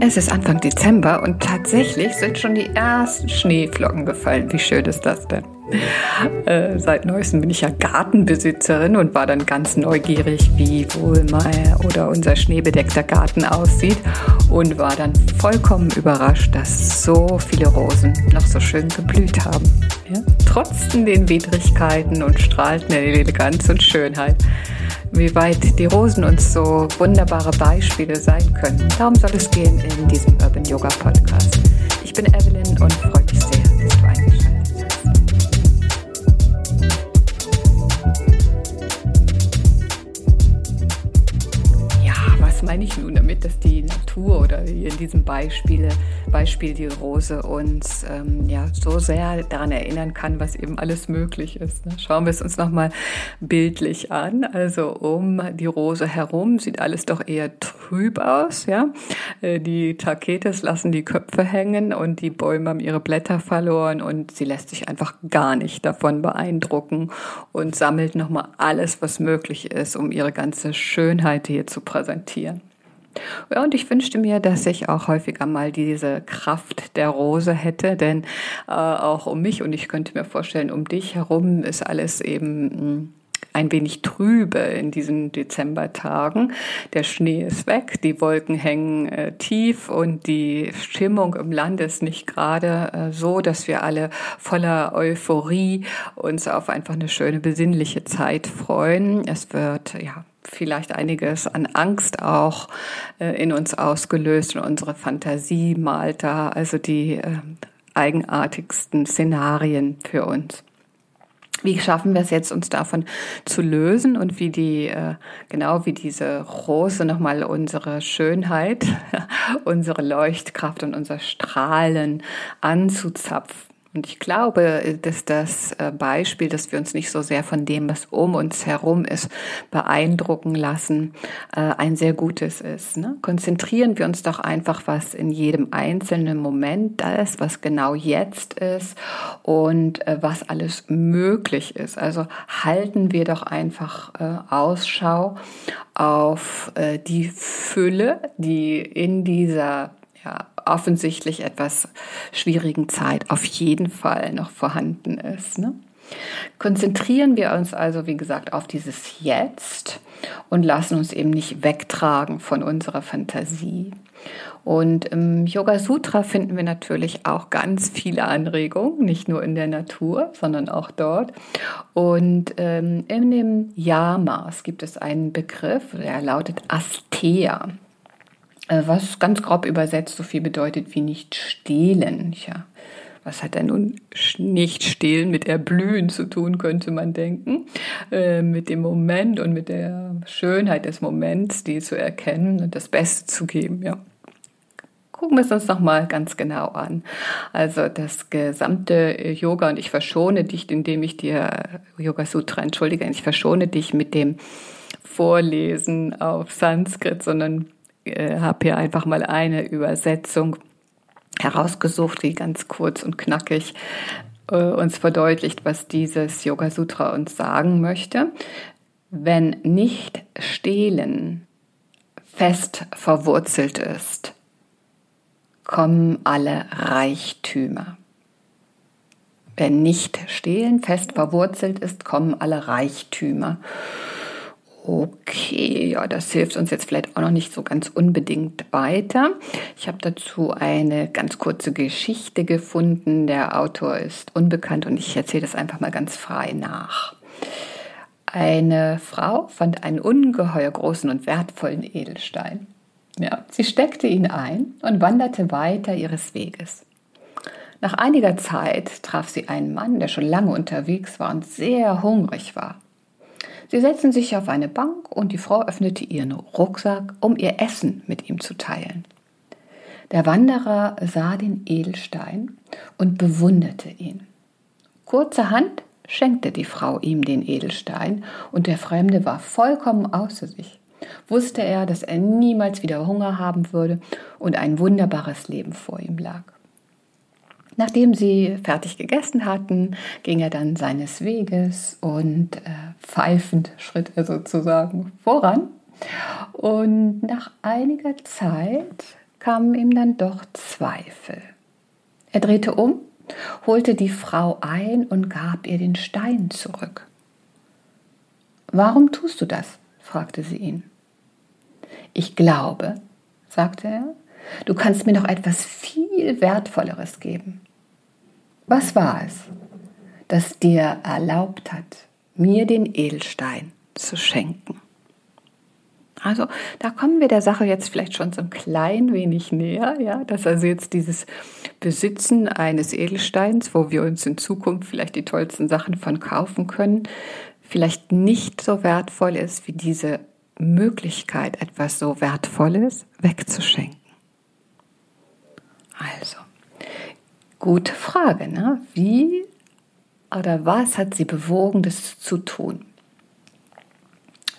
Es ist Anfang Dezember und tatsächlich sind schon die ersten Schneeflocken gefallen. Wie schön ist das denn? Äh, seit neuestem bin ich ja Gartenbesitzerin und war dann ganz neugierig, wie wohl mal oder unser schneebedeckter Garten aussieht und war dann vollkommen überrascht, dass so viele Rosen noch so schön geblüht haben. Ja? Trotz den Widrigkeiten und strahlten Eleganz und Schönheit wie weit die Rosen uns so wunderbare Beispiele sein können. Darum soll es gehen in diesem Urban Yoga Podcast. Ich bin Evelyn und freue mich Natur oder in diesem Beispiel, Beispiel die Rose uns ähm, ja, so sehr daran erinnern kann, was eben alles möglich ist. Ne? Schauen wir es uns nochmal bildlich an. Also um die Rose herum sieht alles doch eher trüb aus. Ja? Äh, die Taketes lassen die Köpfe hängen und die Bäume haben ihre Blätter verloren und sie lässt sich einfach gar nicht davon beeindrucken und sammelt nochmal alles, was möglich ist, um ihre ganze Schönheit hier zu präsentieren. Ja, und ich wünschte mir, dass ich auch häufiger mal diese Kraft der Rose hätte, denn äh, auch um mich und ich könnte mir vorstellen, um dich herum ist alles eben mh, hm, ein wenig trübe in diesen Dezembertagen. Der Schnee ist weg, die Wolken hängen äh, tief und die Stimmung im Land ist nicht gerade äh, so, dass wir alle voller Euphorie uns auf einfach eine schöne besinnliche Zeit freuen. Es wird ja vielleicht einiges an Angst auch äh, in uns ausgelöst und unsere Fantasie malt da also die äh, eigenartigsten Szenarien für uns. Wie schaffen wir es jetzt, uns davon zu lösen und wie die, äh, genau wie diese Rose nochmal unsere Schönheit, unsere Leuchtkraft und unser Strahlen anzuzapfen? Und ich glaube, dass das äh, Beispiel, dass wir uns nicht so sehr von dem, was um uns herum ist, beeindrucken lassen, äh, ein sehr gutes ist. Ne? Konzentrieren wir uns doch einfach, was in jedem einzelnen Moment da ist, was genau jetzt ist und äh, was alles möglich ist. Also halten wir doch einfach Ausschau auf die Fülle, die in dieser ja, offensichtlich etwas schwierigen Zeit auf jeden Fall noch vorhanden ist. Ne? Konzentrieren wir uns also, wie gesagt, auf dieses Jetzt und lassen uns eben nicht wegtragen von unserer Fantasie. Und im Yoga Sutra finden wir natürlich auch ganz viele Anregungen, nicht nur in der Natur, sondern auch dort. Und ähm, in dem Yamas gibt es einen Begriff, der lautet Astea. Äh, was ganz grob übersetzt so viel bedeutet wie nicht stehlen. Ja, was hat denn nun nicht stehlen mit erblühen zu tun, könnte man denken. Äh, mit dem Moment und mit der Schönheit des Moments, die zu erkennen und das Beste zu geben, ja. Gucken wir es uns nochmal ganz genau an. Also das gesamte Yoga, und ich verschone dich, indem ich dir Yoga Sutra entschuldige, ich verschone dich mit dem Vorlesen auf Sanskrit, sondern äh, habe hier einfach mal eine Übersetzung herausgesucht, die ganz kurz und knackig äh, uns verdeutlicht, was dieses Yoga Sutra uns sagen möchte. Wenn nicht stehlen fest verwurzelt ist, kommen alle Reichtümer. Wenn nicht stehlen fest verwurzelt ist, kommen alle Reichtümer. Okay, ja, das hilft uns jetzt vielleicht auch noch nicht so ganz unbedingt weiter. Ich habe dazu eine ganz kurze Geschichte gefunden. Der Autor ist unbekannt und ich erzähle das einfach mal ganz frei nach. Eine Frau fand einen ungeheuer großen und wertvollen Edelstein. Ja, sie steckte ihn ein und wanderte weiter ihres Weges. Nach einiger Zeit traf sie einen Mann, der schon lange unterwegs war und sehr hungrig war. Sie setzten sich auf eine Bank und die Frau öffnete ihren Rucksack, um ihr Essen mit ihm zu teilen. Der Wanderer sah den Edelstein und bewunderte ihn. Kurzerhand schenkte die Frau ihm den Edelstein und der Fremde war vollkommen außer sich. Wusste er, dass er niemals wieder Hunger haben würde und ein wunderbares Leben vor ihm lag. Nachdem sie fertig gegessen hatten, ging er dann seines Weges und äh, pfeifend schritt er sozusagen voran. Und nach einiger Zeit kamen ihm dann doch Zweifel. Er drehte um, holte die Frau ein und gab ihr den Stein zurück. Warum tust du das? fragte sie ihn. Ich glaube, sagte er, du kannst mir noch etwas viel Wertvolleres geben. Was war es, das dir erlaubt hat, mir den Edelstein zu schenken? Also da kommen wir der Sache jetzt vielleicht schon so ein klein wenig näher, ja, dass also jetzt dieses Besitzen eines Edelsteins, wo wir uns in Zukunft vielleicht die tollsten Sachen von kaufen können, vielleicht nicht so wertvoll ist wie diese Möglichkeit, etwas so Wertvolles wegzuschenken. Also, gute Frage, ne? Wie oder was hat sie bewogen, das zu tun?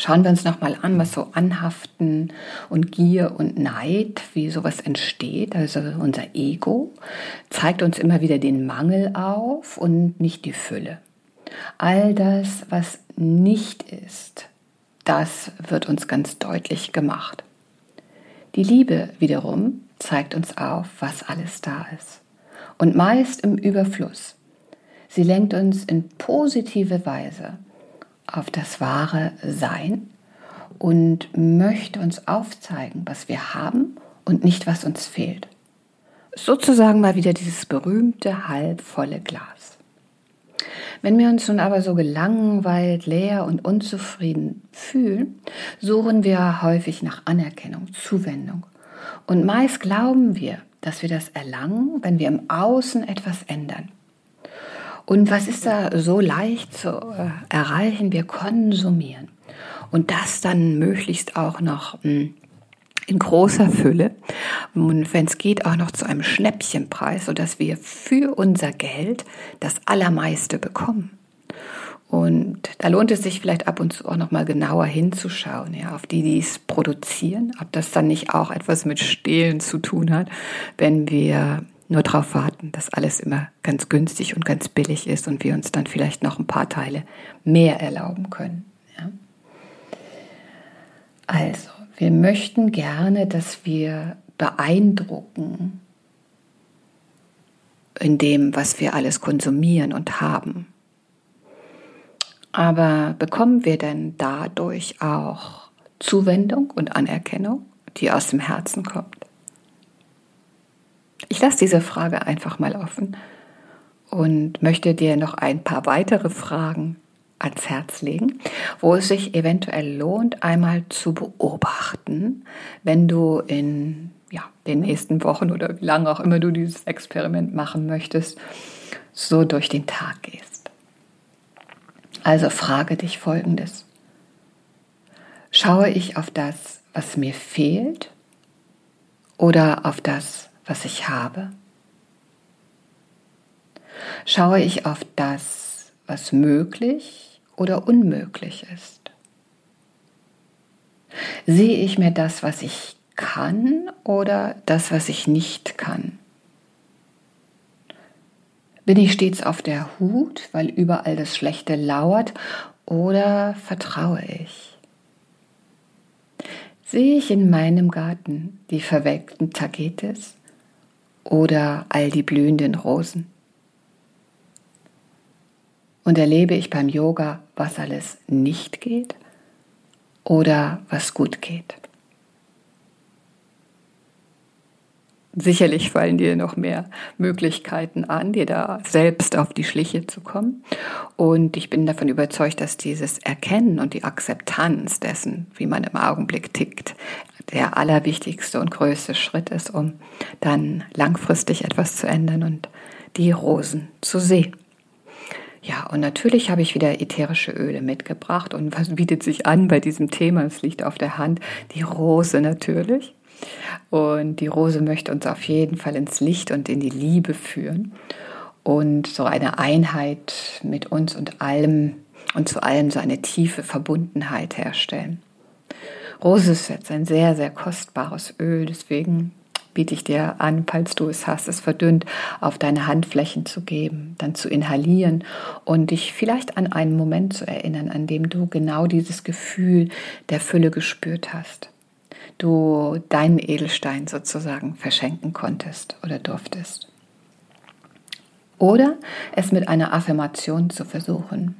Schauen wir uns nochmal an, was so Anhaften und Gier und Neid, wie sowas entsteht. Also unser Ego zeigt uns immer wieder den Mangel auf und nicht die Fülle. All das, was nicht ist, das wird uns ganz deutlich gemacht. Die Liebe wiederum zeigt uns auf, was alles da ist. Und meist im Überfluss. Sie lenkt uns in positive Weise auf das wahre Sein und möchte uns aufzeigen, was wir haben und nicht, was uns fehlt. Sozusagen mal wieder dieses berühmte halbvolle Glas. Wenn wir uns nun aber so gelangweilt, leer und unzufrieden fühlen, suchen wir häufig nach Anerkennung, Zuwendung. Und meist glauben wir, dass wir das erlangen, wenn wir im Außen etwas ändern. Und was ist da so leicht zu äh, erreichen? Wir konsumieren. Und das dann möglichst auch noch hm, in großer Fülle und wenn es geht auch noch zu einem Schnäppchenpreis, sodass wir für unser Geld das Allermeiste bekommen. Da lohnt es sich vielleicht ab und zu auch noch mal genauer hinzuschauen, ja, auf die, die es produzieren, ob das dann nicht auch etwas mit Stehlen zu tun hat, wenn wir nur darauf warten, dass alles immer ganz günstig und ganz billig ist und wir uns dann vielleicht noch ein paar Teile mehr erlauben können. Ja. Also, wir möchten gerne, dass wir beeindrucken in dem, was wir alles konsumieren und haben. Aber bekommen wir denn dadurch auch Zuwendung und Anerkennung, die aus dem Herzen kommt? Ich lasse diese Frage einfach mal offen und möchte dir noch ein paar weitere Fragen ans Herz legen, wo es sich eventuell lohnt, einmal zu beobachten, wenn du in ja, den nächsten Wochen oder wie lange auch immer du dieses Experiment machen möchtest, so durch den Tag gehst. Also frage dich Folgendes. Schaue ich auf das, was mir fehlt oder auf das, was ich habe? Schaue ich auf das, was möglich oder unmöglich ist? Sehe ich mir das, was ich kann oder das, was ich nicht kann? Bin ich stets auf der Hut, weil überall das Schlechte lauert oder vertraue ich? Sehe ich in meinem Garten die verwelkten Tagetes oder all die blühenden Rosen? Und erlebe ich beim Yoga, was alles nicht geht oder was gut geht. Sicherlich fallen dir noch mehr Möglichkeiten an, dir da selbst auf die Schliche zu kommen. Und ich bin davon überzeugt, dass dieses Erkennen und die Akzeptanz dessen, wie man im Augenblick tickt, der allerwichtigste und größte Schritt ist, um dann langfristig etwas zu ändern und die Rosen zu sehen. Ja, und natürlich habe ich wieder ätherische Öle mitgebracht. Und was bietet sich an bei diesem Thema? Es liegt auf der Hand. Die Rose natürlich. Und die Rose möchte uns auf jeden Fall ins Licht und in die Liebe führen. Und so eine Einheit mit uns und allem und zu allem so eine tiefe Verbundenheit herstellen. Rose ist jetzt ein sehr, sehr kostbares Öl, deswegen biete ich dir an, falls du es hast, es verdünnt auf deine Handflächen zu geben, dann zu inhalieren und dich vielleicht an einen Moment zu erinnern, an dem du genau dieses Gefühl der Fülle gespürt hast. Du deinen Edelstein sozusagen verschenken konntest oder durftest. Oder es mit einer Affirmation zu versuchen.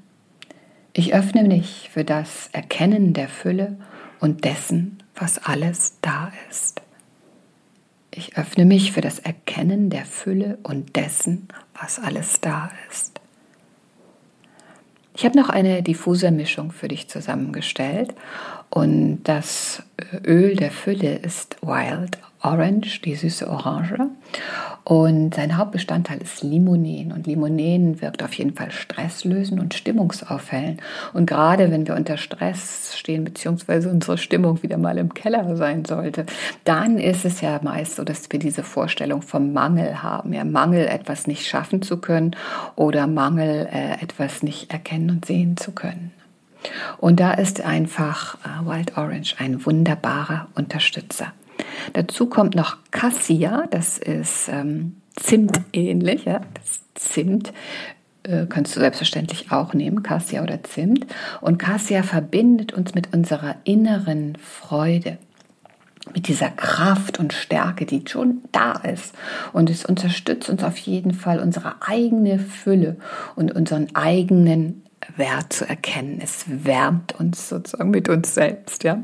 Ich öffne mich für das Erkennen der Fülle und dessen, was alles da ist. Ich öffne mich für das Erkennen der Fülle und dessen, was alles da ist. Ich habe noch eine Diffusermischung für dich zusammengestellt und das Öl der Fülle ist Wild Orange, die süße Orange. Und sein Hauptbestandteil ist Limonen. Und Limonen wirkt auf jeden Fall stresslösend und stimmungsaufhellend. Und gerade wenn wir unter Stress stehen, beziehungsweise unsere Stimmung wieder mal im Keller sein sollte, dann ist es ja meist so, dass wir diese Vorstellung vom Mangel haben. Ja, Mangel, etwas nicht schaffen zu können oder Mangel, äh, etwas nicht erkennen und sehen zu können. Und da ist einfach äh, Wild Orange ein wunderbarer Unterstützer. Dazu kommt noch Cassia, das ist ähm, Zimt ähnlich, ja, das Zimt äh, kannst du selbstverständlich auch nehmen, Cassia oder Zimt. Und Cassia verbindet uns mit unserer inneren Freude mit dieser Kraft und Stärke, die schon da ist. Und es unterstützt uns auf jeden Fall, unsere eigene Fülle und unseren eigenen Wert zu erkennen. Es wärmt uns sozusagen mit uns selbst, ja.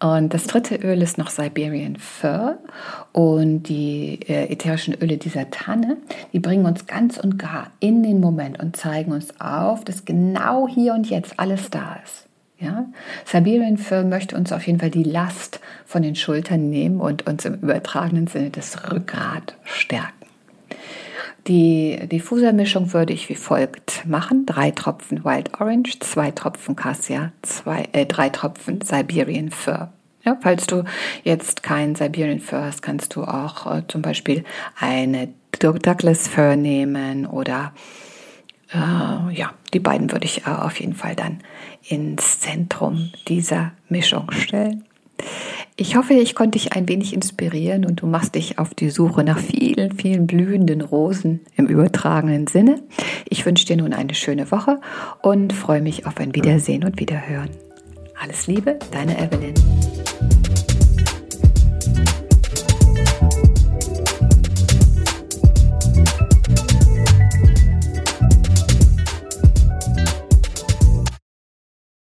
Und das dritte Öl ist noch Siberian Fir und die äh, ätherischen Öle dieser Tanne, die bringen uns ganz und gar in den Moment und zeigen uns auf, dass genau hier und jetzt alles da ist. Ja? Siberian Fir möchte uns auf jeden Fall die Last von den Schultern nehmen und uns im übertragenen Sinne das Rückgrat stärken. Die Diffusermischung würde ich wie folgt machen. Drei Tropfen Wild Orange, zwei Tropfen Cassia, zwei, äh, drei Tropfen Siberian Fir. Ja, falls du jetzt kein Siberian Fir hast, kannst du auch äh, zum Beispiel eine Douglas Fir nehmen oder äh, ja, die beiden würde ich äh, auf jeden Fall dann ins Zentrum dieser Mischung stellen. Ich hoffe, ich konnte dich ein wenig inspirieren und du machst dich auf die Suche nach vielen, vielen blühenden Rosen im übertragenen Sinne. Ich wünsche dir nun eine schöne Woche und freue mich auf ein Wiedersehen und Wiederhören. Alles Liebe, deine Evelyn.